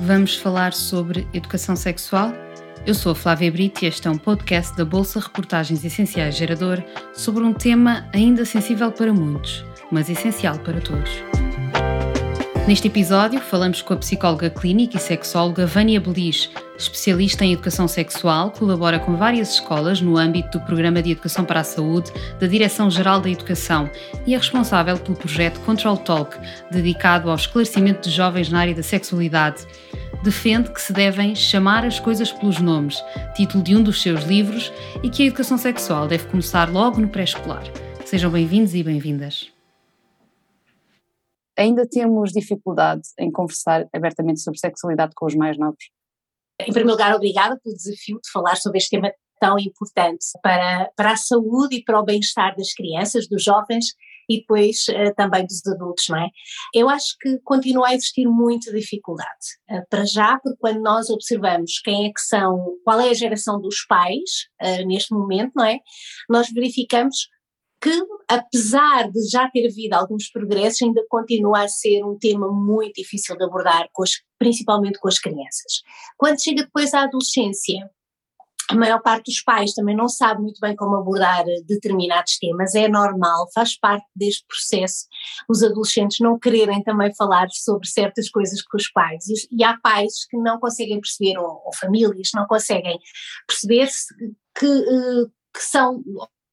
Vamos falar sobre educação sexual? Eu sou a Flávia Brito e este é um podcast da Bolsa Reportagens Essenciais Gerador sobre um tema ainda sensível para muitos, mas essencial para todos. Neste episódio, falamos com a psicóloga clínica e sexóloga Vânia Belis, especialista em educação sexual, colabora com várias escolas no âmbito do Programa de Educação para a Saúde da Direção-Geral da Educação e é responsável pelo projeto Control Talk, dedicado ao esclarecimento de jovens na área da sexualidade. Defende que se devem chamar as coisas pelos nomes, título de um dos seus livros, e que a educação sexual deve começar logo no pré-escolar. Sejam bem-vindos e bem-vindas ainda temos dificuldade em conversar abertamente sobre sexualidade com os mais novos? Em primeiro lugar, obrigada pelo desafio de falar sobre este tema tão importante para, para a saúde e para o bem-estar das crianças, dos jovens e depois uh, também dos adultos, não é? Eu acho que continua a existir muita dificuldade. Uh, para já, porque quando nós observamos quem é que são, qual é a geração dos pais uh, neste momento, não é? Nós verificamos que, apesar de já ter havido alguns progressos, ainda continua a ser um tema muito difícil de abordar, com as, principalmente com as crianças. Quando chega depois à adolescência, a maior parte dos pais também não sabe muito bem como abordar determinados temas, é normal, faz parte deste processo os adolescentes não quererem também falar sobre certas coisas com os pais. E, há pais que não conseguem perceber, ou, ou famílias não conseguem perceber que, eh, que são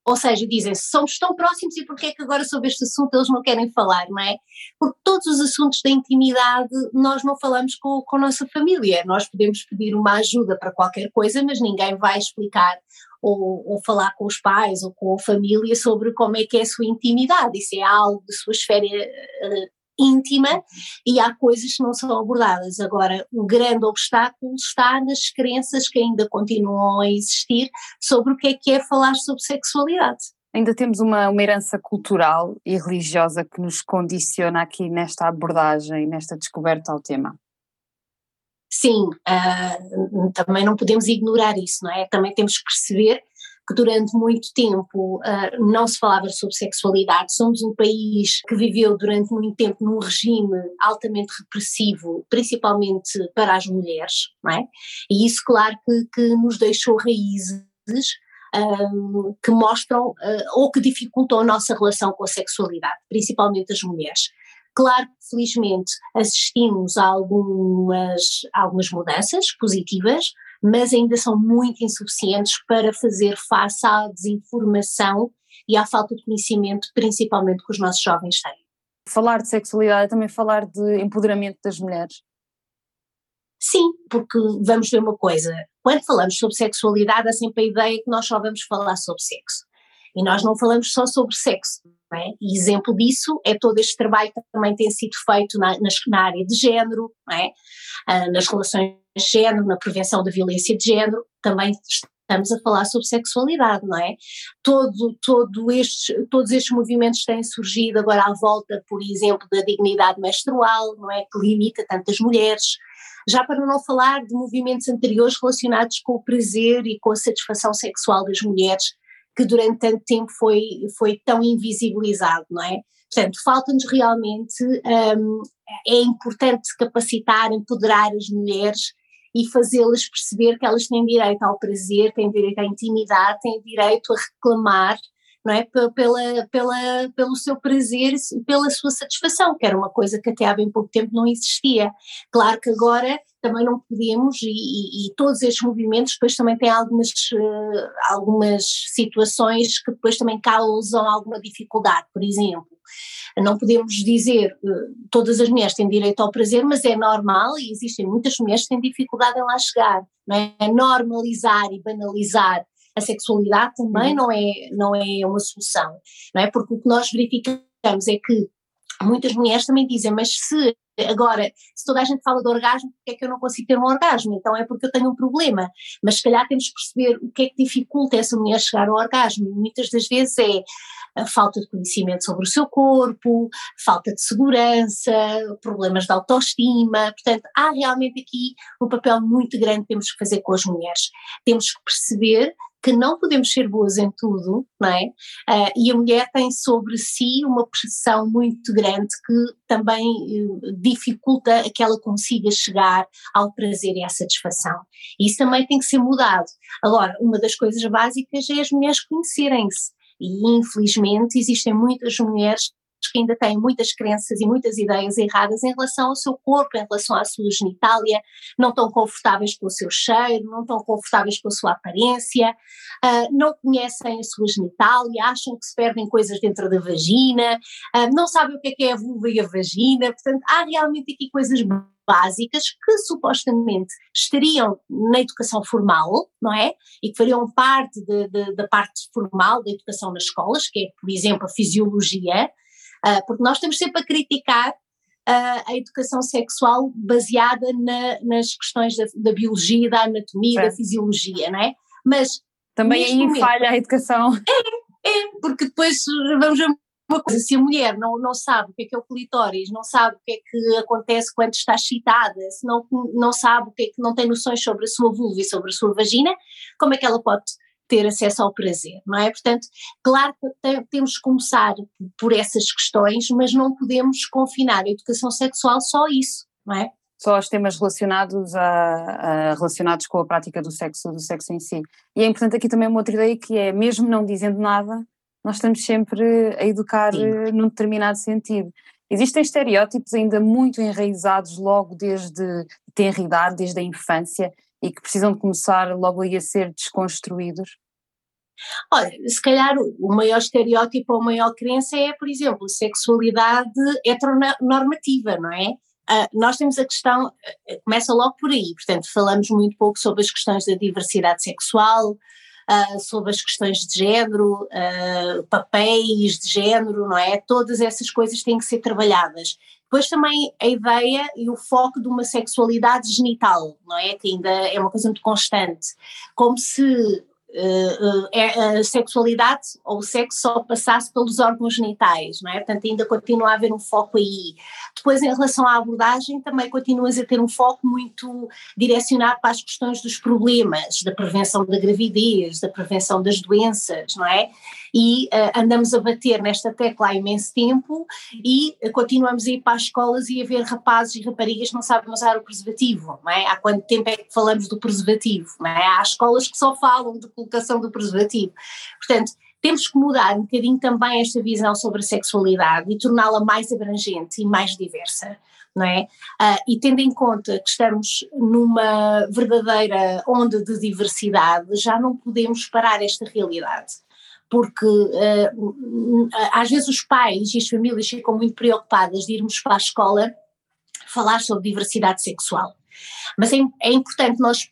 ou seja, dizem somos tão próximos e porque é que agora sobre este assunto eles não querem falar, não é? Porque todos os assuntos da intimidade nós não falamos com, com a nossa família. Nós podemos pedir uma ajuda para qualquer coisa, mas ninguém vai explicar ou, ou, falar com os pais ou com a família sobre como é que é a sua intimidade. Isso é algo de sua esfera uh, íntima e há coisas que não são abordadas. Agora, o grande obstáculo está nas crenças que ainda continuam a existir sobre o que é que é falar sobre sexualidade. Ainda temos uma, uma herança cultural e religiosa que nos condiciona aqui nesta abordagem, nesta descoberta ao tema. Sim, uh, também não podemos ignorar isso, não é? Também temos que perceber que durante muito tempo uh, não se falava sobre sexualidade. Somos um país que viveu durante muito tempo num regime altamente repressivo, principalmente para as mulheres, não é? E isso, claro, que, que nos deixou raízes ah, que mostram uh, ou que dificultam a nossa relação com a sexualidade, principalmente as mulheres. Claro que, felizmente, assistimos a algumas, algumas mudanças positivas, mas ainda são muito insuficientes para fazer face à desinformação e à falta de conhecimento, principalmente que os nossos jovens têm. Falar de sexualidade é também falar de empoderamento das mulheres. Sim, porque vamos ver uma coisa, quando falamos sobre sexualidade há sempre a ideia que nós só vamos falar sobre sexo. E nós não falamos só sobre sexo, é? E exemplo disso é todo este trabalho que também tem sido feito na, na área de género, é? ah, nas relações de género, na prevenção da violência de género, também estamos a falar sobre sexualidade, não é? Todo, todo estes, todos estes movimentos têm surgido agora à volta, por exemplo, da dignidade menstrual, não é? Que limita tantas mulheres, já para não falar de movimentos anteriores relacionados com o prazer e com a satisfação sexual das mulheres, que durante tanto tempo foi, foi tão invisibilizado, não é? Portanto, falta-nos realmente, um, é importante capacitar, empoderar as mulheres e fazê-las perceber que elas têm direito ao prazer, têm direito à intimidade, têm direito a reclamar não é? Pela, pela, pelo seu prazer pela sua satisfação, que era uma coisa que até há bem pouco tempo não existia. Claro que agora também não podemos, e, e, todos estes movimentos depois também têm algumas, uh, algumas situações que depois também causam alguma dificuldade, por exemplo. Não podemos dizer uh, todas as mulheres têm direito ao prazer, mas é normal e existem muitas mulheres que têm dificuldade em lá chegar. Não é? Normalizar e banalizar a sexualidade também uhum. não, é, não é uma solução, não é? Porque o que nós verificamos é que muitas mulheres também dizem, mas se agora, se toda a gente fala de orgasmo, porque é que eu não consigo ter um orgasmo? Então é porque eu tenho um problema, mas se calhar temos que perceber o que é que dificulta essa mulher chegar ao orgasmo, e muitas das vezes é a falta de conhecimento sobre o seu corpo, falta de segurança, problemas de autoestima, portanto há realmente aqui um papel muito grande que temos que fazer com as mulheres, temos que perceber que não podemos ser boas em tudo, não é? Uh, e a mulher tem sobre si uma pressão muito grande que também uh, dificulta que ela consiga chegar ao prazer e à satisfação. Isso também tem que ser mudado. Agora, uma das coisas básicas é as mulheres conhecerem-se. E infelizmente existem muitas mulheres que ainda têm muitas crenças e muitas ideias erradas em relação ao seu corpo, em relação à sua genitália, não estão confortáveis com o seu cheiro, não estão confortáveis com a sua aparência, uh, não conhecem a sua genitália, acham que se perdem coisas dentro da vagina, uh, não sabem o que é, que é a vulva e a vagina, portanto há realmente aqui coisas básicas que supostamente estariam na educação formal, não é? E que fariam parte da parte formal da educação nas escolas, que é, por exemplo, a fisiologia, Uh, porque nós estamos sempre a criticar uh, a educação sexual baseada na, nas questões da, da, biologia, da anatomia, é. da fisiologia, não é? Mas. Também aí momento, falha a educação. É, é, porque depois vamos a uma coisa, se a mulher não, não sabe o que é que é o clitóris, não sabe o que é que acontece quando está excitada, se não, não sabe o que é que não tem noções sobre a sua vulva e sobre a sua vagina, como é que ela pode ter acesso ao prazer, não é? Portanto, claro que temos que começar por essas questões, mas não podemos confinar a educação sexual só a isso, não é? Só aos temas relacionados, a, a, relacionados com a prática do sexo, do sexo em si. E é importante aqui também uma outra ideia que é, mesmo não dizendo nada, nós estamos sempre a educar Sim. Eh, num determinado sentido. Existem estereótipos ainda muito enraizados logo desde tenridade, desde a infância, e que precisam de começar logo aí a ser desconstruídos? Olha, se calhar o maior estereótipo ou a maior crença é, por exemplo, sexualidade heteronormativa, não é? Uh, nós temos a questão, uh, começa logo por aí, portanto, falamos muito pouco sobre as questões da diversidade sexual, uh, sobre as questões de género, papéis de género, não é? Todas essas coisas têm que ser trabalhadas. Depois também a ideia e o foco de uma sexualidade genital, não é? Que ainda é uma coisa muito constante. Como se uh, a sexualidade ou o sexo só passasse pelos órgãos genitais, não é? Portanto, ainda continua a haver um foco aí. Depois, em relação à abordagem, também continuas a ter um foco muito direcionado para as questões dos problemas, da prevenção da gravidez, da prevenção das doenças, não é? E uh, andamos a bater nesta tecla há imenso tempo e uh, continuamos a ir para as escolas e a ver rapazes e raparigas que não sabem usar o preservativo, não é? Há quanto tempo é que falamos do preservativo, não é? Há escolas que só falam de colocação do preservativo. Portanto, temos que mudar um bocadinho também esta visão sobre a sexualidade e torná-la mais abrangente e mais diversa. Não é? Uh, e tendo em conta que estamos numa verdadeira onda de diversidade, já não podemos parar esta realidade. Porque uh, às vezes os pais e as famílias ficam muito preocupadas de irmos para a escola falar sobre diversidade sexual. Mas é, é importante nós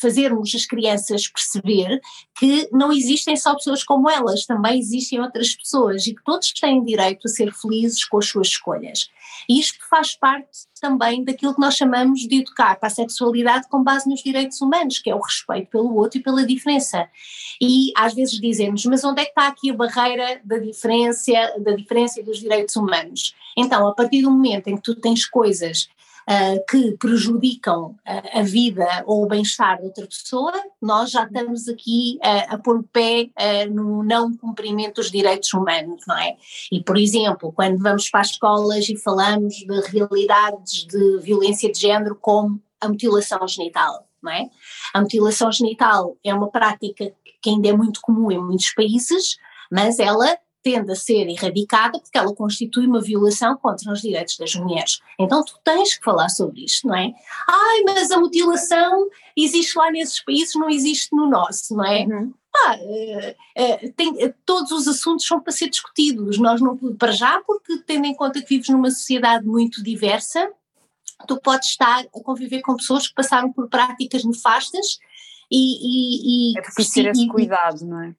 fazermos as crianças perceber que não existem só pessoas como elas, também existem outras pessoas e que todos têm direito a ser felizes com as suas escolhas. E isto faz parte também daquilo que nós chamamos de educar para a sexualidade com base nos direitos humanos, que é o respeito pelo outro e pela diferença. E às vezes dizemos, mas onde é que está aqui a barreira da diferença, da diferença e dos direitos humanos? Então, a partir do momento em que tu tens coisas uh, que prejudicam uh, a vida ou o bem-estar de outra pessoa, nós já estamos aqui uh, a pôr o pé no não cumprimento dos direitos humanos, não é? E, por exemplo, quando vamos para as escolas e falamos de realidades de violência de género como a mutilação genital, não é? A mutilação genital é uma prática que ainda é muito comum em muitos países, mas ela tende a ser erradicada porque ela constitui uma violação contra os direitos das mulheres. Então tu tens que falar sobre isto, não é? Ai, mas a mutilação existe lá nesses países, não existe no nosso, não é? Uhum. Ah, tem, todos os assuntos são para ser discutidos, nós não, para já, porque tendo em conta que vives numa sociedade muito diversa, tu podes estar a conviver com pessoas que passaram por práticas nefastas e, e, e é preciso ter esse cuidado, não é?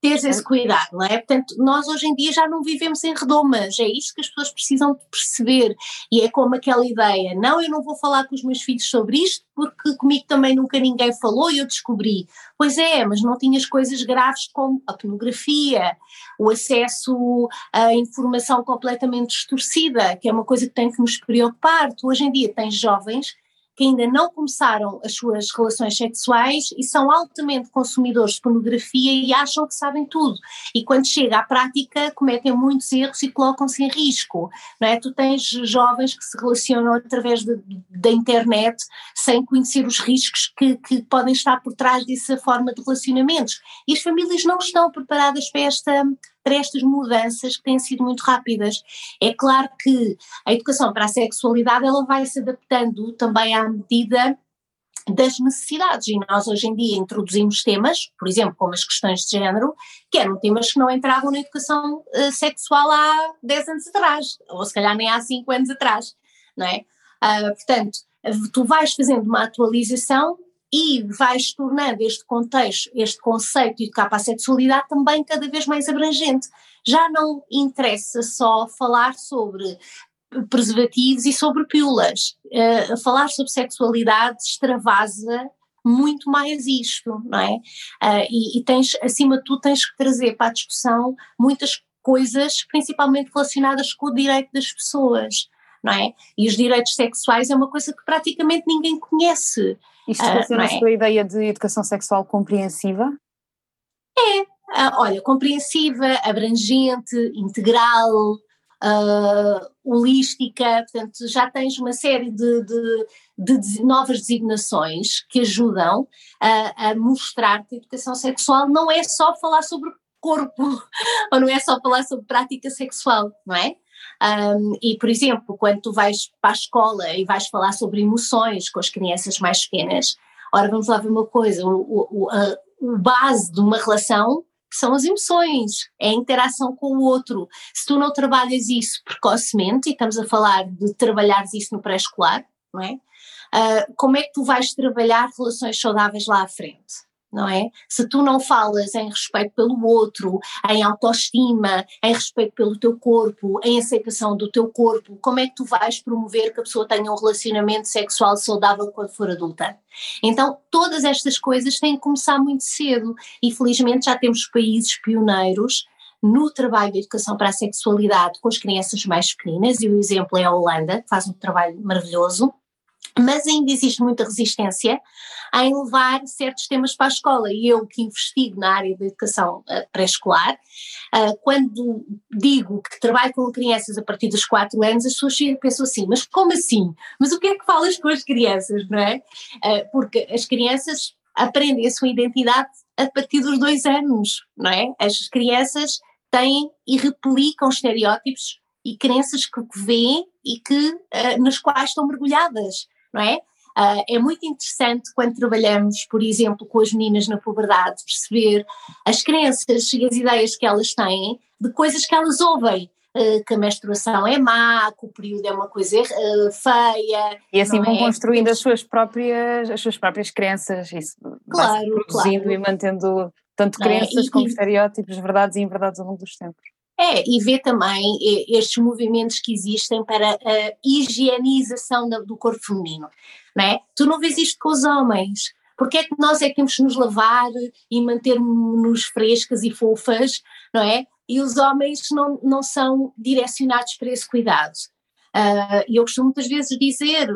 Teres esse cuidado, não é? Portanto, nós hoje em dia já não vivemos em redomas, é isso que as pessoas precisam de perceber e é como aquela ideia, não, eu não vou falar com os meus filhos sobre isto porque comigo também nunca ninguém falou e eu descobri. Pois é, mas não tinhas coisas graves como a pornografia, o acesso à informação completamente distorcida, que é uma coisa que tem que nos preocupar. Tu hoje em dia tens jovens que ainda não começaram as suas relações sexuais e são altamente consumidores de pornografia e acham que sabem tudo. E quando chega à prática, cometem muitos erros e colocam-se em risco. Não é? Tu tens jovens que se relacionam através da internet sem conhecer os riscos que, que podem estar por trás dessa forma de relacionamentos. E as famílias não estão preparadas para esta para estas mudanças que têm sido muito rápidas. É claro que a educação para a sexualidade ela vai se adaptando também à medida das necessidades e nós hoje em dia introduzimos temas, por exemplo, como as questões de género, que eram temas que não entravam na educação uh, sexual há 10 anos atrás, ou se calhar nem há 5 anos atrás, não é? Uh, portanto, tu vais fazendo uma atualização e vais tornando este contexto, este conceito de para a sexualidade também cada vez mais abrangente. Já não interessa só falar sobre preservativos e sobre pílulas. Uh, falar sobre sexualidade extravasa muito mais isto, não é? Uh, e, e, tens, acima de tudo, tens que trazer para a discussão muitas coisas, principalmente relacionadas com o direito das pessoas, não é? E os direitos sexuais é uma coisa que praticamente ninguém conhece. Isto relaciona-se uh, é? com a ideia de educação sexual compreensiva? É, uh, olha, compreensiva, abrangente, integral, uh, holística, portanto já tens uma série de, de, de novas designações que ajudam a, a mostrar que a educação sexual não é só falar sobre corpo, ou não é só falar sobre prática sexual, não é? Um, e, por exemplo, quando tu vais para a escola e vais falar sobre emoções com as crianças mais pequenas, ora, vamos lá ver uma coisa: o, o, a, o base de uma relação são as emoções, é a interação com o outro. Se tu não trabalhas isso precocemente, e estamos a falar de trabalhares isso no pré-escolar, não é? Uh, como é que tu vais trabalhar relações saudáveis lá à frente? Não é? Se tu não falas em respeito pelo outro, em autoestima, em respeito pelo teu corpo, em aceitação do teu corpo, como é que tu vais promover que a pessoa tenha um relacionamento sexual saudável quando for adulta? Então, todas estas coisas têm que começar muito cedo e felizmente já temos países pioneiros no trabalho de educação para a sexualidade com as crianças mais pequenas, e o exemplo é a Holanda, que faz um trabalho maravilhoso, mas ainda existe muita resistência em levar certos temas para a escola. E eu que investigo na área da educação uh, pré-escolar, uh, quando digo que trabalho com crianças a partir dos 4 anos, as pessoas pensam assim, mas como assim? Mas o que é que falas com as crianças, não é? Uh, porque as crianças aprendem a sua identidade a partir dos dois anos, não é? As crianças têm e replicam estereótipos e crenças que veem e que, nas quais estão mergulhadas não é? Uh, é muito interessante quando trabalhamos, por exemplo, com as meninas na puberdade, perceber as crenças e as ideias que elas têm de coisas que elas ouvem. Uh, que a menstruação é má, que o período é uma coisa uh, feia. E assim vão é? construindo as suas próprias, as suas próprias crenças, isso claro, produzindo claro. e mantendo tanto é? crenças é? como e, estereótipos, verdades e inverdades ao longo dos tempos. É, e ver também estes movimentos que existem para a higienização do corpo feminino, não é? Tu não vês isto com os homens, porque é que nós é que temos que nos lavar e manter-nos frescas e fofas, não é? E os homens não, não são direcionados para esse cuidado. Uh, e eu costumo muitas vezes dizer,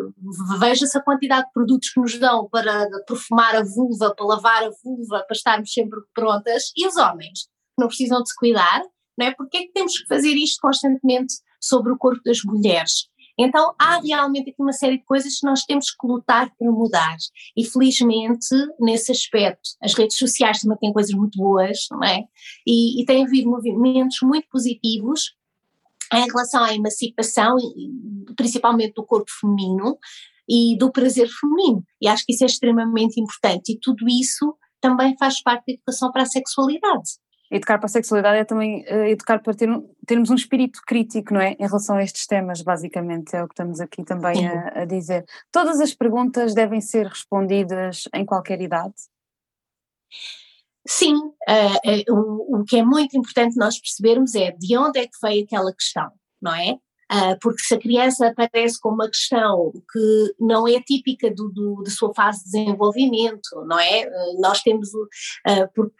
veja-se a quantidade de produtos que nos dão para perfumar a vulva, para lavar a vulva, para estarmos sempre prontas, e os homens não precisam de se cuidar, não é? Porque é que temos que fazer isto constantemente sobre o corpo das mulheres? Então há realmente aqui uma série de coisas que nós temos que lutar para mudar e felizmente nesse aspecto as redes sociais também têm coisas muito boas, não é? E, e tem havido movimentos muito positivos em relação à emancipação, principalmente do corpo feminino e do prazer feminino e acho que isso é extremamente importante e tudo isso também faz parte da educação para a sexualidade educar para a sexualidade é também uh, educar para ter, termos um espírito crítico, não é? Em relação a estes temas, basicamente, é o que estamos aqui também a, a, dizer. Todas as perguntas devem ser respondidas em qualquer idade? Sim, uh, uh, o, o que é muito importante nós percebermos é de onde é que veio aquela questão, não é? Uh, porque se a criança aparece com uma questão que não é típica do, do, da sua fase de desenvolvimento, não é? Uh, nós, temos, uh,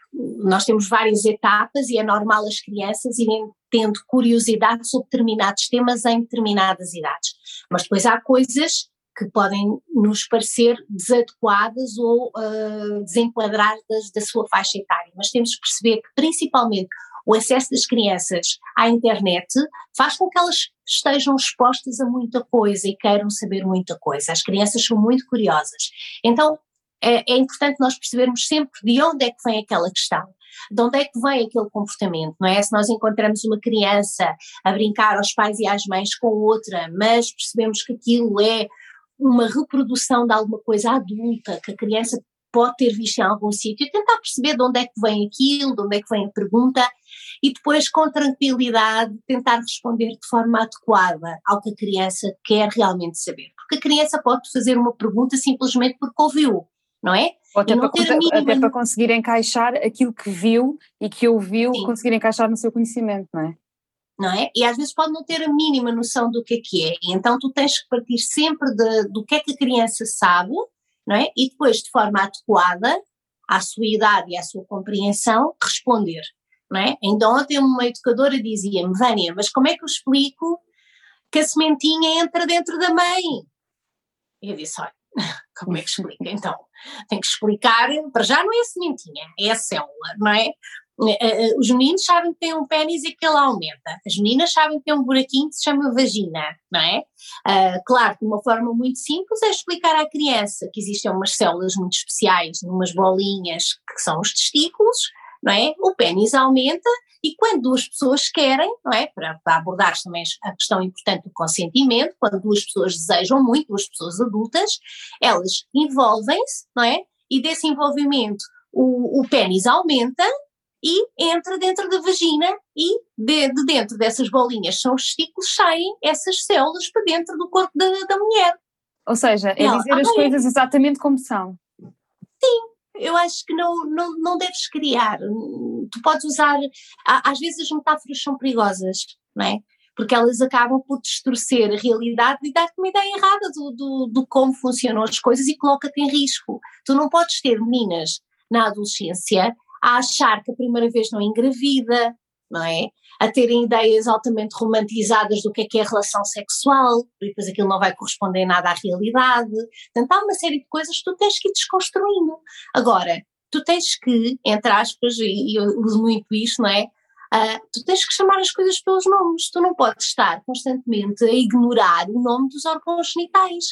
nós temos várias etapas e é normal as crianças irem tendo curiosidade sobre determinados temas em determinadas idades. Mas depois há coisas que podem nos parecer desadequadas ou uh, desenquadradas da sua faixa etária, mas temos que perceber que principalmente o acesso das crianças à internet faz com que elas estejam expostas a muita coisa e queiram saber muita coisa. As crianças são muito curiosas. Então é, é importante nós percebermos sempre de onde é que vem aquela questão de onde é que vem aquele comportamento, não é? Se nós encontramos uma criança a brincar aos pais e às mães com outra, mas percebemos que aquilo é uma reprodução de alguma coisa adulta que a criança pode ter visto em algum sítio, tentar perceber de onde é que vem aquilo, de onde é que vem a pergunta e depois com tranquilidade tentar responder de forma adequada ao que a criança quer realmente saber. Porque a criança pode fazer uma pergunta simplesmente porque ouviu, não é? Ou até, para, mínima... até para conseguir encaixar aquilo que viu e que ouviu, Sim. conseguir encaixar no seu conhecimento, não é? não é? E às vezes pode não ter a mínima noção do que é que é. E então tu tens que partir sempre de, do que é que a criança sabe, não é? E depois, de forma adequada à sua idade e à sua compreensão, responder, não é? Então ontem uma educadora dizia-me, Vânia, mas como é que eu explico que a sementinha entra dentro da mãe? E eu disse, olha, como é que explica? Então, tem que explicar, para já não é a sementinha, é a célula, não é? Eh, eh, os meninos sabem que tem um pênis e que ele aumenta. As meninas sabem que tem um buraquinho que se chama vagina, não é? Uh, claro, de uma forma muito simples é explicar à criança que existem umas células muito especiais, umas bolinhas que são os testículos, não é? O pênis aumenta e quando duas pessoas querem, não é? Para, para abordar também a questão importante do consentimento, quando duas pessoas desejam muito, duas pessoas adultas, elas envolvem-se, não é? E desse envolvimento o, o pênis aumenta e entra dentro da vagina e de, de, dentro dessas bolinhas são os testículos, saem essas células para dentro do corpo da, da mulher. Ou seja, é ela, dizer as coisas exatamente como são. Sim, eu acho que não, não, não deves criar. Tu podes usar, às vezes as metáforas são perigosas, não é? Porque elas acabam por distorcer a realidade e dar-te uma ideia errada do, do, do como funcionam as coisas e coloca-te em risco. Tu não podes ter meninas na adolescência a achar que a primeira vez não engravida, não é? A terem ideias altamente romantizadas do que é que é a relação sexual, e depois aquilo não vai corresponder nada à realidade. Portanto, há uma série de coisas que tu tens que ir desconstruindo. Agora, tu tens que, entre aspas, e eu uso muito isto, não é? Uh, tu tens que chamar as coisas pelos nomes, tu não podes estar constantemente a ignorar o nome dos órgãos genitais.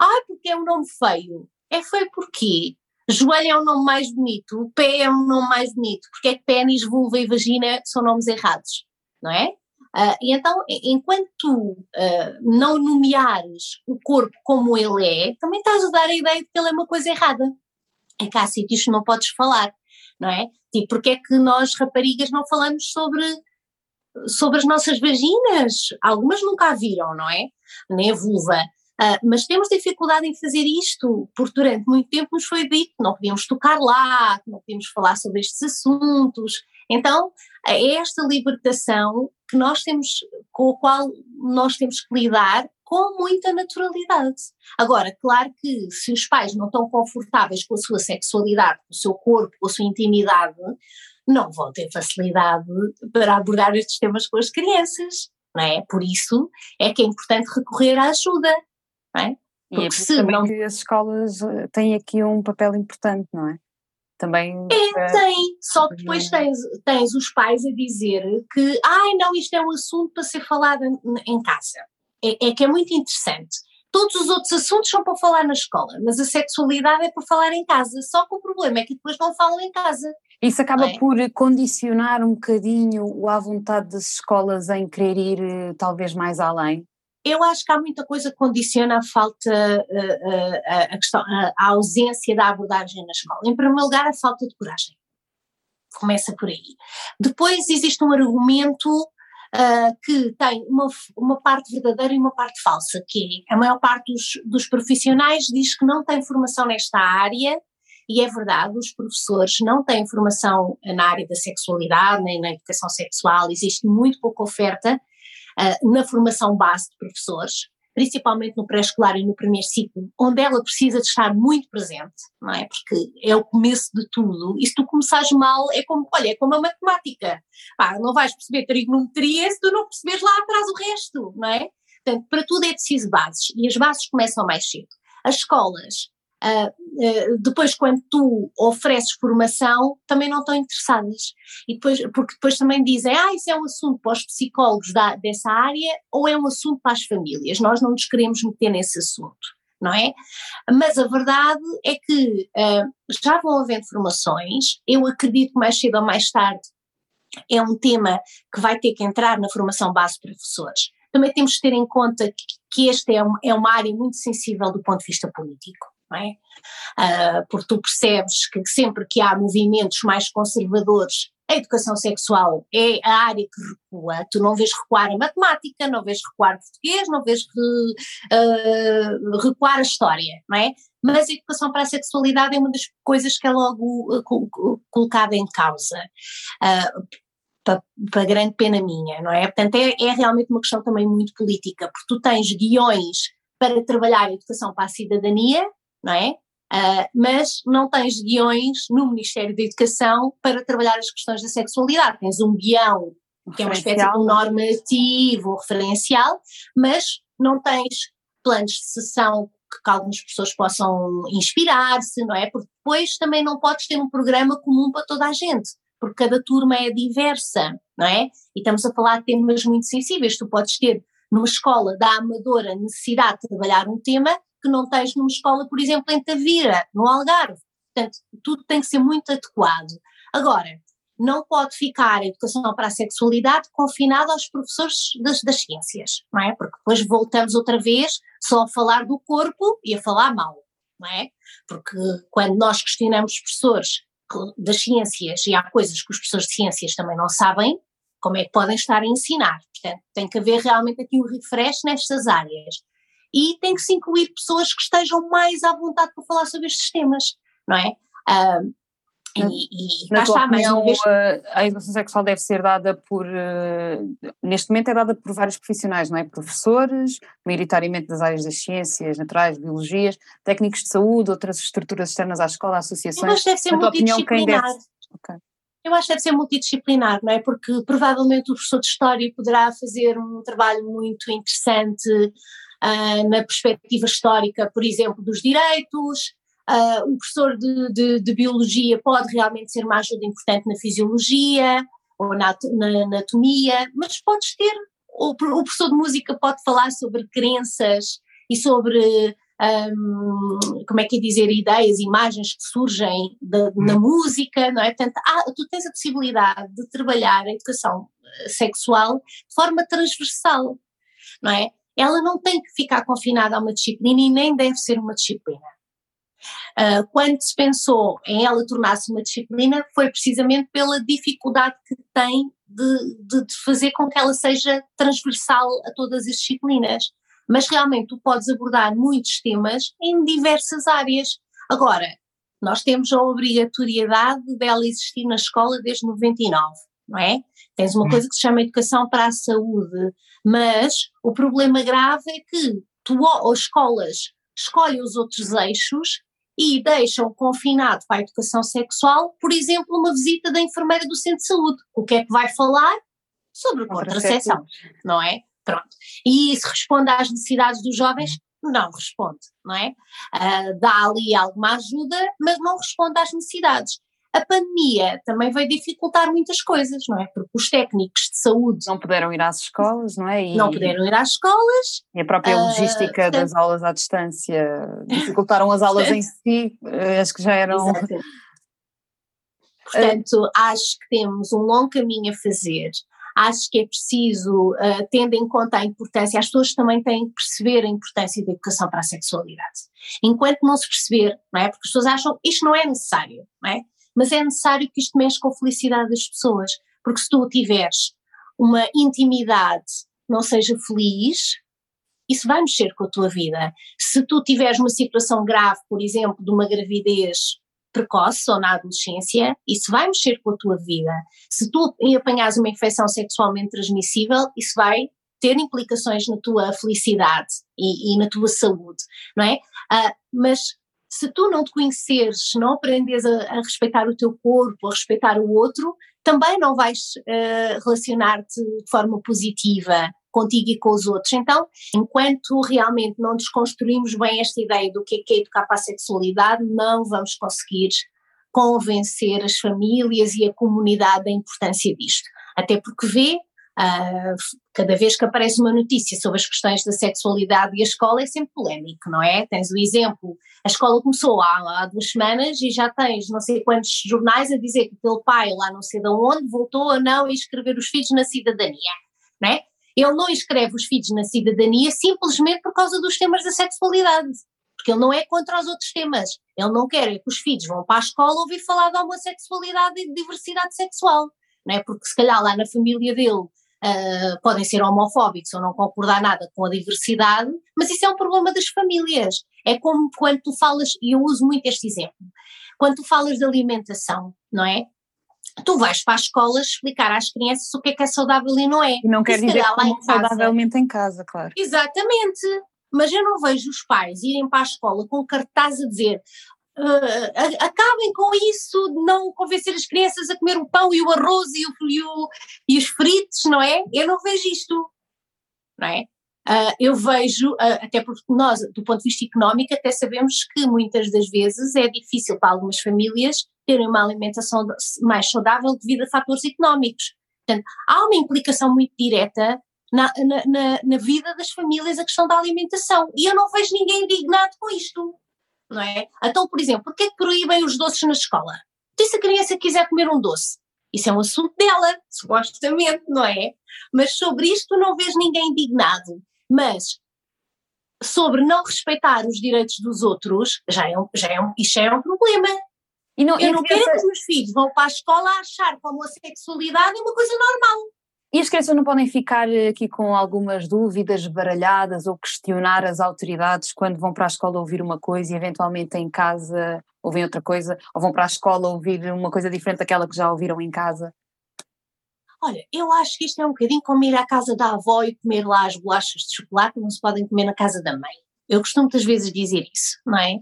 Ah, porque é um nome feio. É feio porquê? Joelho é o nome mais bonito, o pé é o nome mais bonito, porque é que pênis, vulva e vagina são nomes errados, não é? Uh, e então, enquanto tu uh, não nomeares o corpo como ele é, também estás a dar a ideia de que ele é uma coisa errada. É que há sítios que não podes falar, não é? Tipo, porque é que nós raparigas não falamos sobre, sobre as nossas vaginas? Algumas nunca a viram, não é? Nem a vulva. Uh, mas temos dificuldade em fazer isto, porque durante muito tempo nos foi dito que não podíamos tocar lá, que não podíamos falar sobre estes assuntos. Então, é esta libertação que nós temos, com a qual nós temos que lidar com muita naturalidade. Agora, claro que se os pais não estão confortáveis com a sua sexualidade, com o seu corpo, com a sua intimidade, não vão ter facilidade para abordar estes temas com as crianças. Não é? Por isso é que é importante recorrer à ajuda é? Porque é se não... que as escolas eh, têm aqui um papel importante, não é? Também. É, tem, só que depois tens, tens os pais a dizer que, ai não, isto é um assunto para ser falado em, em casa. É, é que é muito interessante. Todos os outros assuntos são para falar na escola, mas a sexualidade é para falar em casa. Só que o problema é que depois não falam em casa. Isso acaba é? por condicionar um bocadinho a vontade das escolas em querer ir eh, talvez mais além. Eu acho que há muita coisa que condiciona a falta, a, a, a, questão, a ausência da abordagem na escola. Em primeiro lugar, a falta de coragem. Começa por aí. Depois existe um argumento uh, que tem uma, uma parte verdadeira e uma parte falsa, que é a maior parte dos, dos profissionais diz que não tem formação nesta área, e é verdade, os professores não têm formação na área da sexualidade, nem na educação sexual, existe muito pouca oferta, uh, na formação base de professores, principalmente no pré-escolar e no primeiro ciclo, onde ela precisa de estar muito presente, não é? Porque é o começo de tudo. E se tu começares mal, é como, olha, é como a matemática. Pá, não vais perceber trigonometria se tu não perceberes lá atrás o resto, não é? Portanto, para tudo é preciso bases e as bases começam mais cedo. As escolas, uh, depois quando tu ofereces formação, também não estão interessadas. E depois, porque depois também dizem, ah, isso é um assunto para os psicólogos da, dessa área ou é um assunto para as famílias, nós não nos queremos meter nesse assunto não é? Mas a verdade é que uh, já vão havendo formações, eu acredito que mais cedo ou mais tarde é um tema que vai ter que entrar na formação base de professores. Também temos que ter em conta que, que este é, um, é uma área muito sensível do ponto de vista político. É? Uh, porque tu percebes que sempre que há movimentos mais conservadores a educação sexual é a área que recua. Tu não vês recuar a matemática, não vês recuar o português, não vês uh, recuar a história, não é? Mas a educação para a sexualidade é uma das coisas que é logo uh, colocada em causa. Uh, para, para, grande pena minha, não é? Portanto, é, é realmente uma questão também muito política, porque tu tens guiões para trabalhar a educação para a cidadania, não é? Uh, mas não tens guiões no Ministério da Educação para trabalhar as questões da sexualidade. Tens um guião que é uma espécie de um normativo, referencial, mas não tens planos de sessão que algumas pessoas possam inspirar-se, não é? Porque depois também não podes ter um programa comum para toda a gente, porque cada turma é diversa, não é? E estamos a falar de temas muito sensíveis. Tu podes ter numa escola da Amadora necessidade de trabalhar um tema que não tens numa escola, por exemplo, em Tavira, no Algarve. Portanto, tudo tem que ser muito adequado. Agora, não pode ficar a educação para a sexualidade confinada aos professores das, das, ciências, não é? Porque depois voltamos outra vez só a falar do corpo e a falar mal, não é? Porque quando nós questionamos os professores das ciências e há coisas que os professores de ciências também não sabem, como é que podem estar a ensinar? Portanto, tem que haver realmente aqui um refresh nestas áreas e tem que se incluir pessoas que estejam mais à vontade para falar sobre estes temas, não é? E, e Na tua opinião, vez... a educação sexual deve ser dada por, uh, neste momento é dada por vários profissionais, não é? Professores, maioritariamente das áreas das ciências, naturais, biologias, técnicos de saúde, outras estruturas externas à escola, associações. Eu acho que deve ser multidisciplinar. Opinião, deve... Eu acho que deve ser multidisciplinar, não é? Porque provavelmente o professor de História poderá fazer um trabalho muito interessante uh, na perspectiva histórica, por exemplo, dos direitos, uh, o professor de, de, de, Biologia pode realmente ser uma ajuda importante na fisiologia ou na, na anatomia, mas podes ter, o, o professor de Música pode falar sobre crenças e sobre um, como é que é dizer, ideias, imagens que surgem de, na uhum. música, não é? Portanto, ah, tu tens a possibilidade de trabalhar a educação eh, sexual de forma transversal, não é? Ela não tem que ficar confinada a uma disciplina e nem deve ser uma disciplina. Uh, quando se pensou em ela tornar-se uma disciplina, foi precisamente pela dificuldade que tem de, de, de, fazer com que ela seja transversal a todas as disciplinas. Mas realmente tu podes abordar muitos temas em diversas áreas. Agora, nós temos a obrigatoriedade dela existir na escola desde 99 não é? Tens uma hum. coisa que se chama educação para a saúde, mas o problema grave é que tu ou escolas escolhem os outros eixos e deixam confinado para a educação sexual, por exemplo, uma visita da enfermeira do centro de saúde. O que é que vai falar? Sobre contracepção, não é? Pronto. E isso responde às necessidades dos jovens? Não responde, não é? Uh, dá ali alguma ajuda, mas não responde às necessidades. A pandemia também veio dificultar muitas coisas, não é? Porque os técnicos de saúde. Não puderam ir às escolas, não é? E, não puderam ir às escolas. E a própria ah, logística uh, das aulas à distância dificultaram as aulas em si, eh, acho que já eram. Exatamente. Portanto, acho que temos um longo caminho a fazer. Acho que é preciso, uh, tendo em conta a importância, as pessoas também têm que perceber a importância da educação para a sexualidade. Enquanto não se perceber, não é? Porque as pessoas acham isto não é necessário, não é? Mas é necessário que isto mexa com a felicidade das pessoas, porque se tu tiveres uma intimidade não seja feliz, isso vai mexer com a tua vida. Se tu tiveres uma situação grave, por exemplo, de uma gravidez precoce ou na adolescência, isso vai mexer com a tua vida. Se tu apanhares uma infecção sexualmente transmissível, isso vai ter implicações na tua felicidade e, e na tua saúde, não é? Uh, mas se tu não te conheceres, se não aprendes a, a, respeitar o teu corpo, a respeitar o outro, também não vais uh, relacionar-te de forma positiva contigo e com os outros. Então, enquanto realmente não desconstruímos bem esta ideia do que é, que é educar para a sexualidade, não vamos conseguir convencer as famílias e a comunidade da importância disto. Até porque vê, Uh, cada vez que aparece uma notícia sobre as questões da sexualidade e a escola é sempre polémico, não é? Tens o exemplo, a escola começou há, há, duas semanas e já tens não sei quantos jornais a dizer que aquele pai lá não sei de onde voltou a não inscrever os filhos na cidadania, não é? Ele não inscreve os filhos na cidadania simplesmente por causa dos temas da sexualidade, porque ele não é contra os outros temas, ele não quer que os filhos vão para a escola ouvir falar de homossexualidade e de diversidade sexual, não é? Porque se calhar lá na família dele uh, podem ser homofóbicos ou não concordar nada com a diversidade, mas isso é um problema das famílias. É como quando tu falas, e eu uso muito este exemplo, quando tu falas de alimentação, não é? Tu vais para a escola explicar às crianças o que é que é saudável e não é. E não quer dizer lá em saudavelmente em casa, claro. Exatamente. Mas eu não vejo os pais irem para a escola com cartaz a dizer Uh, acabem com isso de não convencer as crianças a comer o pão e o arroz e, o, e, o, e os fritos, não é? Eu não vejo isto, não é? Uh, eu vejo, uh, até porque nós, do ponto de vista económico, até sabemos que muitas das vezes é difícil para algumas famílias terem uma alimentação mais saudável devido a fatores económicos. Portanto, há uma implicação muito direta na, na, na, na vida das famílias a questão da alimentação. E eu não vejo ninguém indignado com isto não é? Então, por exemplo, porquê que proíbem os doces na escola? Se a criança quiser comer um doce? Isso é um assunto dela, supostamente, não é? Mas sobre isto não vês ninguém indignado. Mas sobre não respeitar os direitos dos outros, já é um, já é um, isto é um problema. E não, eu não quero que os meus filhos vão para a escola a achar que a homossexualidade é uma coisa normal. E as crianças não podem ficar eh, aqui com algumas dúvidas baralhadas ou questionar as autoridades quando vão para a escola ouvir uma coisa e eventualmente em casa ouvem outra coisa, ou vão para a escola ouvir uma coisa diferente daquela que já ouviram em casa? Olha, eu acho que isto é um bocadinho como ir à casa da avó e comer lá as bolachas de chocolate que não se podem comer na casa da mãe. Eu costumo muitas vezes dizer isso, não é?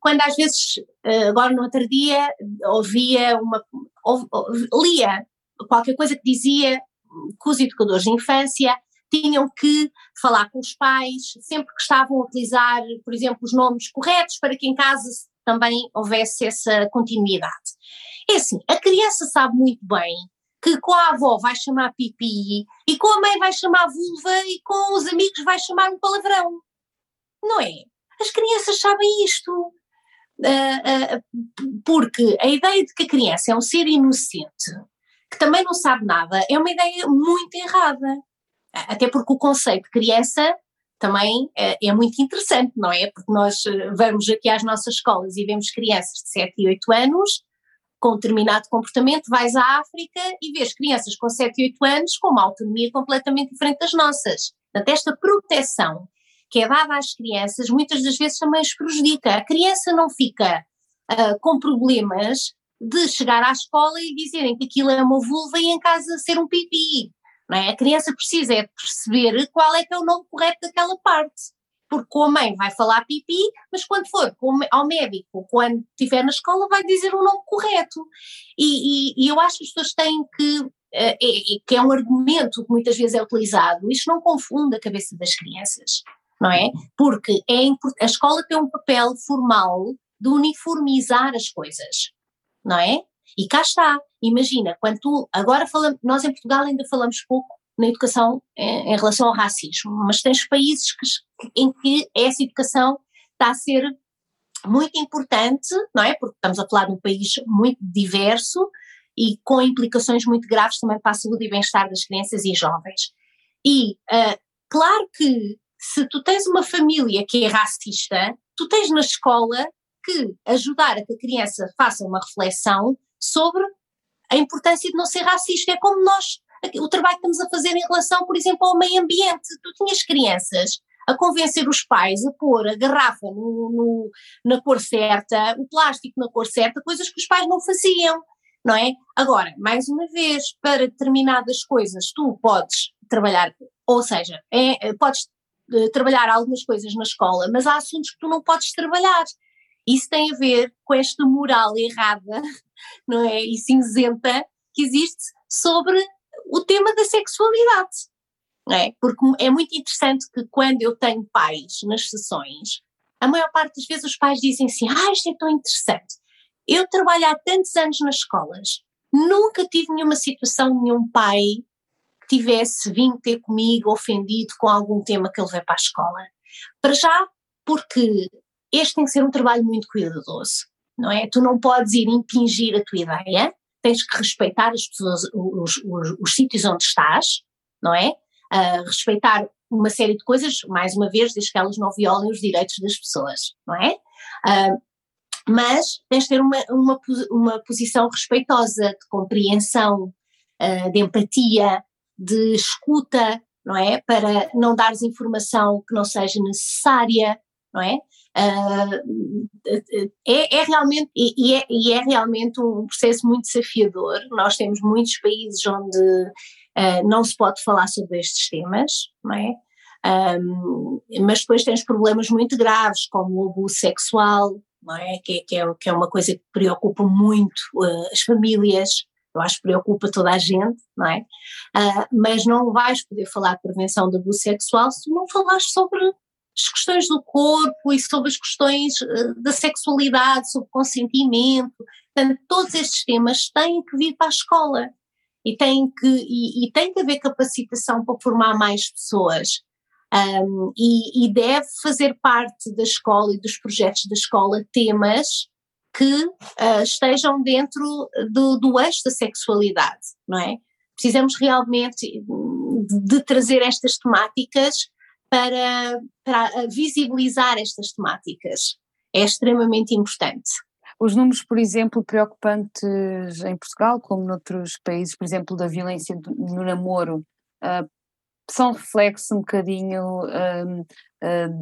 Quando às vezes, eh, agora no outro dia, ouvia uma, lia qualquer coisa que dizia que os educadores de infância tinham que falar com os pais sempre que estavam a utilizar, por exemplo, os nomes corretos para que em casa também houvesse essa continuidade. É assim, a criança sabe muito bem que com a avó vai chamar pipi e com a mãe vai chamar vulva e com os amigos vai chamar um palavrão. Não é? As crianças sabem isto. Uh, uh, porque a ideia de que a criança é um ser inocente que também não sabe nada, é uma ideia muito errada. Até porque o conceito de criança também é, é, muito interessante, não é? Porque nós eh, vamos aqui às nossas escolas e vemos crianças de 7 e 8 anos com determinado comportamento, vais à África e vês crianças com 7 e 8 anos com uma autonomia completamente diferente das nossas. Portanto, esta proteção que é dada às crianças muitas das vezes também as prejudica. A criança não fica uh, com problemas de chegar à escola e dizerem que aquilo é uma vulva e em casa ser um pipi. Não é? A criança precisa é perceber qual é que é o nome correto daquela parte. Porque com a mãe vai falar pipi, mas quando for ao médico, quando estiver na escola, vai dizer o nome correto. E, e, e eu acho que as pessoas têm que, é, que é um argumento que muitas vezes é utilizado, isto não confunde a cabeça das crianças, não é? Porque é, a escola tem um papel formal de uniformizar as coisas não é? E cá está, imagina, quando tu, agora falamos, nós em Portugal ainda falamos pouco na educação em, em relação ao racismo, mas tens países que, em que essa educação está a ser muito importante, não é? Porque estamos a falar de um país muito diverso e com implicações muito graves também para a saúde e bem-estar das crianças e jovens. E uh, claro que se tu tens uma família que é racista, tu tens na escola que ajudar a que a criança faça uma reflexão sobre a importância de não ser racista. É como nós, o trabalho que estamos a fazer em relação, por exemplo, ao meio ambiente. Tu tinhas crianças a convencer os pais a pôr a garrafa no, no, na cor certa, o plástico na cor certa, coisas que os pais não faziam, não é? Agora, mais uma vez, para determinadas coisas tu podes trabalhar, ou seja, é, podes eh, trabalhar algumas coisas na escola, mas há assuntos que tu não podes trabalhar. Isso tem a ver com esta moral errada, não é? E cinzenta que existe sobre o tema da sexualidade. é? Porque é muito interessante que quando eu tenho pais nas sessões, a maior parte das vezes os pais dizem assim: Ah, isto é tão interessante. Eu trabalho há tantos anos nas escolas, nunca tive nenhuma situação, nenhum pai que tivesse vindo ter comigo ofendido com algum tema que ele veio para a escola. Para já, porque este tem que ser um trabalho muito cuidadoso, não é? Tu não podes ir impingir a tua ideia, tens que respeitar as pessoas, os, os, os sítios onde estás, não é? Uh, respeitar uma série de coisas, mais uma vez, desde que elas não violem os direitos das pessoas, não é? Uh, mas tens de ter uma, uma, uma posição respeitosa, de compreensão, uh, de empatia, de escuta, não é? Para não dares informação que não seja necessária, não é? Uh, é, é, realmente e é, e é, realmente um processo muito desafiador. Nós temos muitos países onde uh, não se pode falar sobre estes temas, não é? Um, mas depois tens problemas muito graves, como o abuso sexual, não é? Que, que, é, que é uma coisa que preocupa muito uh, as famílias, eu acho que preocupa toda a gente, não é? Uh, mas não vais poder falar de prevenção de abuso sexual se não falares sobre as questões do corpo e sobre as questões uh, da sexualidade, sobre consentimento. Portanto, todos estes temas têm que vir para a escola e tem que, e, e tem que haver capacitação para formar mais pessoas. Um, e, e, deve fazer parte da escola e dos projetos da escola temas que uh, estejam dentro do, do eixo da sexualidade, não é? Precisamos realmente de trazer estas temáticas para, para visibilizar estas temáticas. É extremamente importante. Os números, por exemplo, preocupantes em Portugal, como noutros países, por exemplo, da violência no namoro, uh, são reflexo um bocadinho uh,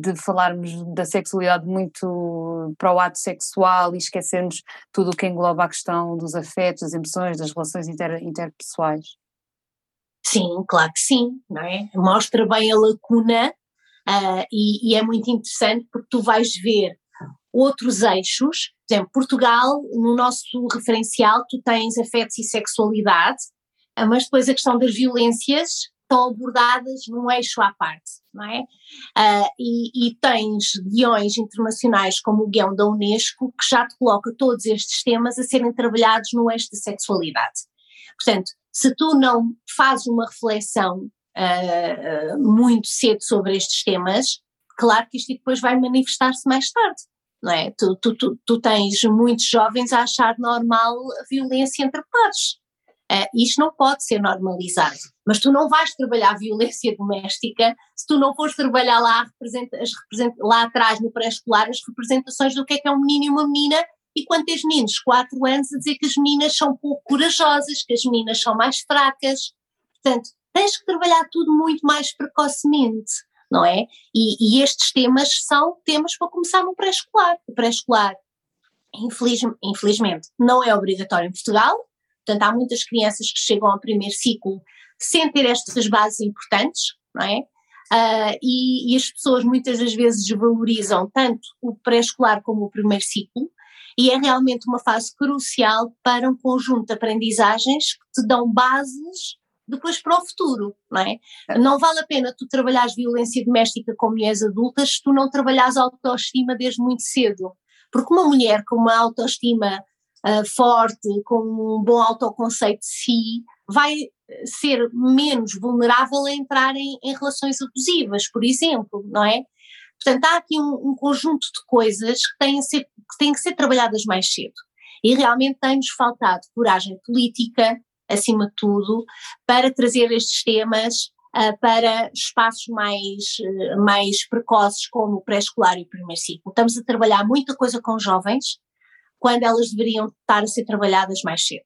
de falarmos da sexualidade muito para o ato sexual e esquecermos tudo o que engloba a questão dos afetos, das emoções, das relações inter, interpessoais. Sim, claro que sim, não é? Mostra bem a lacuna e, e é muito interessante porque tu vais ver outros eixos, por exemplo, Portugal, no nosso referencial, tu tens afetos e sexualidade, ah, mas depois a questão das violências estão abordadas num eixo à parte, não é? Uh, e, e, tens guiões internacionais como o guião da Unesco que já te coloca todos estes temas a serem trabalhados no eixo da sexualidade. Portanto, se tu não fazes uma reflexão uh, muito cedo sobre estes temas, claro que isto depois vai manifestar-se mais tarde não é? Tu, tu, tu, tu, tens muitos jovens a achar normal a violência entre pares. Uh, isto não pode ser normalizado. Mas tu não vais trabalhar violência doméstica se tu não fores trabalhar lá, lá atrás no pré-escolar as representações do que é que é um menino e uma menina e quando tens meninos 4 anos a dizer que as meninas são pouco corajosas, que as meninas são mais fracas. Portanto, tens que trabalhar tudo muito mais precocemente não é? E, e estes temas são temas para começar no pré-escolar. O pré-escolar, infeliz, infelizmente, não é obrigatório em Portugal, portanto há muitas crianças que chegam ao primeiro ciclo sem ter estas bases importantes, não é? Uh, e, e, as pessoas muitas das vezes desvalorizam tanto o pré-escolar como o primeiro ciclo, e é realmente uma fase crucial para um conjunto de aprendizagens que te dão bases depois para o futuro, não é? Não vale a pena tu trabalhares violência doméstica com mulheres adultas se tu não trabalhares autoestima desde muito cedo. Porque uma mulher com uma autoestima uh, forte, com um bom autoconceito de si, vai ser menos vulnerável a entrar em, em relações abusivas, por exemplo, não é? Portanto, há aqui um, um conjunto de coisas que têm, ser, que têm que ser trabalhadas mais cedo. E realmente tem-nos faltado coragem política, acima de tudo, para trazer estes temas uh, para espaços mais, uh, mais precoces, como o pré-escolar e o primeiro ciclo. Estamos a trabalhar muita coisa com jovens, quando elas deveriam estar a ser trabalhadas mais cedo.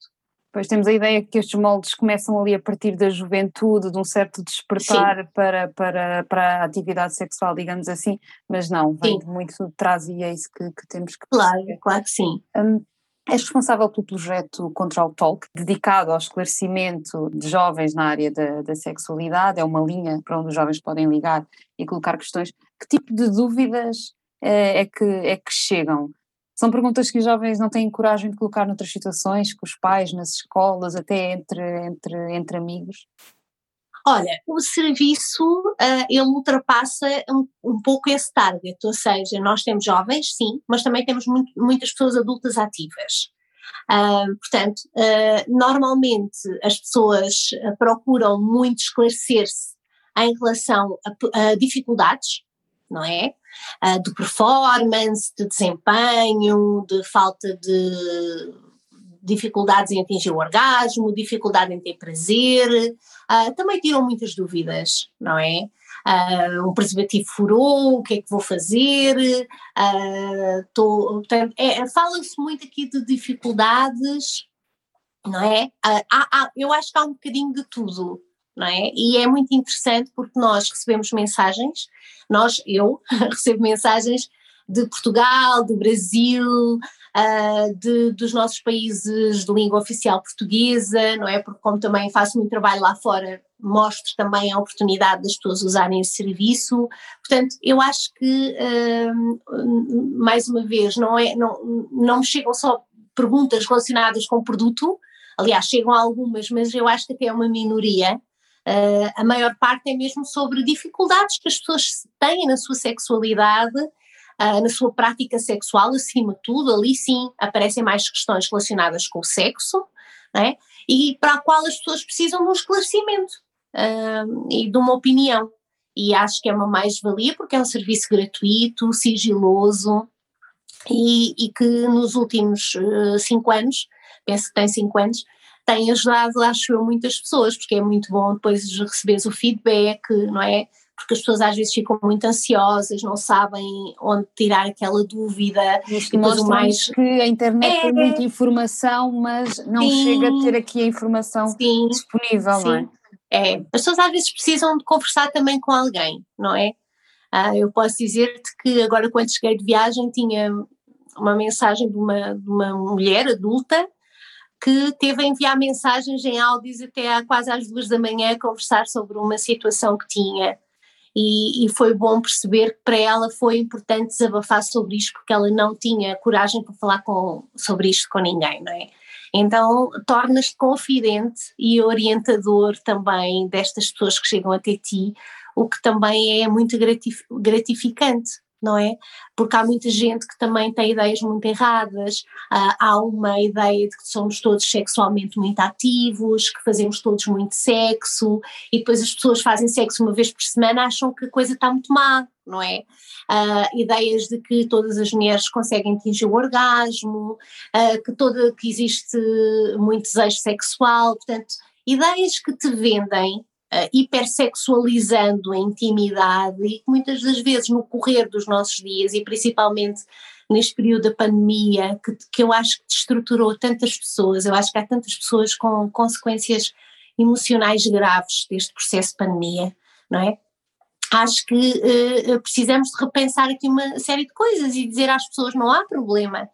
Pois temos a ideia que estes moldes começam ali a partir da juventude, de um certo despertar para, para, para a atividade sexual, digamos assim, mas não, vem sim. muito de trás e é isso que, que temos que perceber. Claro, claro que sim. Um, És responsável pelo projeto Control Talk, dedicado ao esclarecimento de jovens na área da, da, sexualidade. É uma linha para onde os jovens podem ligar e colocar questões. Que tipo de dúvidas é, é, que, é que chegam? São perguntas que os jovens não têm coragem de colocar noutras situações, com os pais, nas escolas, até entre, entre, entre amigos? Olha, o serviço, uh, ele ultrapassa um, um, pouco esse target, ou seja, nós temos jovens, sim, mas também temos muito, muitas pessoas adultas ativas. Uh, portanto, uh, normalmente as pessoas procuram muito esclarecer-se em relação a, a dificuldades, não é? De performance, de desempenho, de falta de dificuldades em atingir o orgasmo, dificuldade em ter prazer, uh, também tiram muitas dúvidas, não é? Uh, um preservativo furou, o que é que vou fazer? Uh, tô, portanto, é, fala-se muito aqui de dificuldades, não é? Há, há, eu acho que há um bocadinho de tudo, não é? E é muito interessante porque nós recebemos mensagens, nós, eu, recebo mensagens de Portugal, do Brasil, uh, de, dos nossos países de língua oficial portuguesa, não é? Porque como também faço muito trabalho lá fora, mostro também a oportunidade das pessoas usarem esse serviço. Portanto, eu acho que, uh, mais uma vez, não, é, não, não me chegam só perguntas relacionadas com o produto, aliás, chegam algumas, mas eu acho que até é uma minoria, Uh, a maior parte é mesmo sobre dificuldades que as pessoas têm na sua sexualidade, uh, na sua prática sexual, acima de tudo, ali sim aparecem mais questões relacionadas com o sexo, né? e para a qual as pessoas precisam de um esclarecimento uh, e de uma opinião. E acho que é uma mais-valia porque é um serviço gratuito, sigiloso e, e que nos últimos cinco anos, penso que tem cinco anos, tem ajudado, acho eu, muitas pessoas, porque é muito bom depois receberes o feedback, não é? Porque as pessoas às vezes ficam muito ansiosas, não sabem onde tirar aquela dúvida. Isto mostra mais... que a internet é, tem muita informação, mas não sim, chega a ter aqui a informação sim, disponível, sim. não é? É, as pessoas às vezes precisam de conversar também com alguém, não é? Ah, eu posso dizer-te que agora quando cheguei de viagem tinha uma mensagem de uma, de uma mulher adulta que teve a enviar mensagens em áudios até quase às duas da manhã a conversar sobre uma situação que tinha. E, e, foi bom perceber que para ela foi importante desabafar sobre isto porque ela não tinha coragem para falar com, sobre isto com ninguém, não é? Então tornas-te confidente e orientador também destas pessoas que chegam até ti, o que também é muito gratificante não é? Porque há muita gente que também tem ideias muito erradas, há uma ideia de que somos todos sexualmente muito ativos, que fazemos todos muito sexo, e depois as pessoas fazem sexo uma vez por semana acham que a coisa está muito má, não é? Uh, ideias de que todas as mulheres conseguem atingir o orgasmo, uh, que, toda, que existe muito desejo sexual, portanto, ideias que te vendem uh, hipersexualizando a intimidade e que muitas das vezes no correr dos nossos dias e principalmente neste período da pandemia que, que eu acho que destruturou tantas pessoas, eu acho que há tantas pessoas com consequências emocionais graves deste processo de pandemia, não é? Acho que uh, precisamos de repensar aqui uma série de coisas e dizer às pessoas não há problema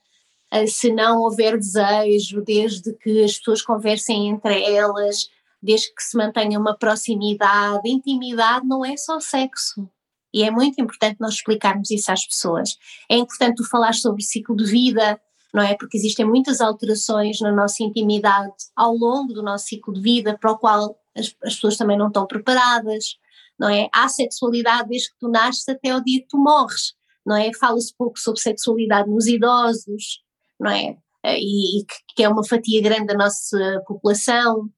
uh, se não houver desejo, desde que as pessoas conversem entre elas, desde que se mantenha uma proximidade, intimidade não é só sexo. E é muito importante nós explicarmos isso às pessoas. É importante tu falar sobre o ciclo de vida, não é? Porque existem muitas alterações na nossa intimidade ao longo do nosso ciclo de vida, para o qual as, as pessoas também não estão preparadas, não é? Há sexualidade desde que tu nasces até o dia que tu morres, não é? Fala-se pouco sobre sexualidade nos idosos, não é? E, e que é uma fatia grande da nossa população,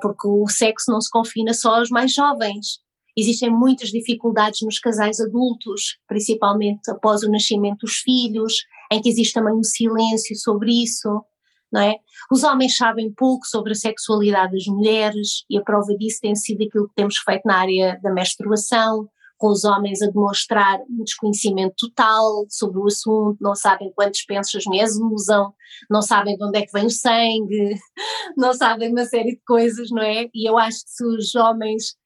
porque o sexo não se confina só aos mais jovens. Existem muitas dificuldades nos casais adultos, principalmente após o nascimento dos filhos, em que existe também um silêncio sobre isso, não é? Os homens sabem pouco sobre a sexualidade das mulheres e a prova disso tem sido aquilo que temos feito na área da menstruação, com os homens a demonstrar um desconhecimento total sobre o assunto, não sabem quantos pensos mulheres usam, não sabem de onde é que vem o sangue, não sabem uma série de coisas, não é? E eu acho que se os homens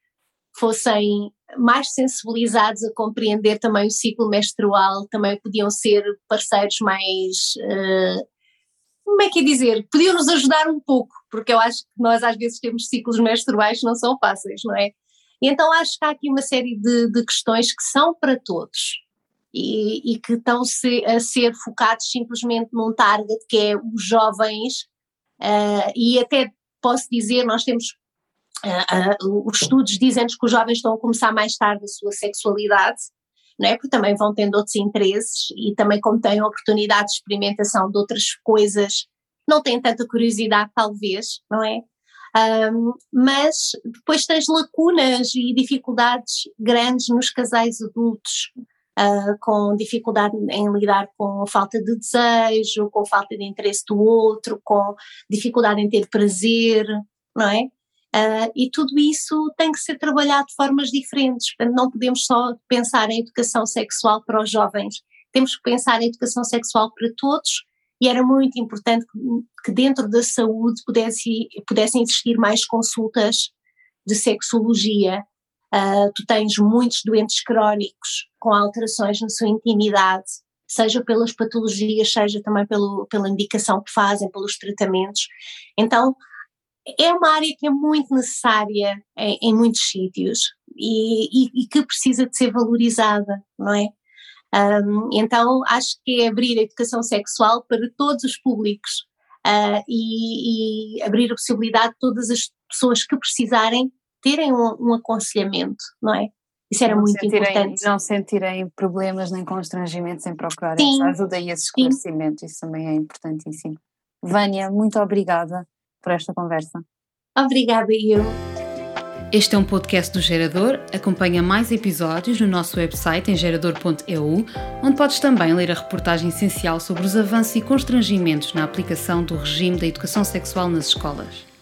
fossem mais sensibilizados a compreender também o ciclo menstrual, também podiam ser parceiros mais. Uh, como é que é dizer? Podiam nos ajudar um pouco, porque eu acho que nós às vezes temos ciclos menstruais que não são fáceis, não é? E então acho que há aqui uma série de, de questões que são para todos e, e que estão -se a ser focados simplesmente num target que é os jovens, uh, e até posso dizer, nós temos uh, uh, os estudos dizem-nos que os jovens estão a começar mais tarde a sua sexualidade, não é? porque também vão tendo outros interesses e também como têm oportunidade de experimentação de outras coisas, não têm tanta curiosidade talvez, não é? Um, mas depois tens lacunas e dificuldades grandes nos casais adultos, uh, com dificuldade em lidar com a falta de desejo, com falta de interesse do outro, com dificuldade em ter prazer, não é? Uh, e tudo isso tem que ser trabalhado de formas diferentes. Não podemos só pensar em educação sexual para os jovens, temos que pensar em educação sexual para todos. E era muito importante que, dentro da saúde pudesse, pudessem existir mais consultas de sexologia. Uh, tu tens muitos doentes crónicos com alterações na sua intimidade, seja pelas patologias, seja também pelo, pela indicação que fazem, pelos tratamentos. Então, é uma área que é muito necessária em, em muitos sítios e, e, e, que precisa de ser valorizada, não é? Um, então acho que é abrir a educação sexual para todos os públicos uh, e, e, abrir a possibilidade de todas as pessoas que precisarem terem um, um aconselhamento, não é? Isso era não muito sentirem, importante. Não sentirem problemas nem constrangimentos em procurar essa ajuda e esse esclarecimento, Sim. isso também é importantíssimo. Vânia, muito obrigada por esta conversa. Obrigada, eu. Este é um podcast do Gerador. Acompanha mais episódios no nosso website em gerador.eu, onde podes também ler a reportagem essencial sobre os avanços e constrangimentos na aplicação do regime da educação sexual nas escolas.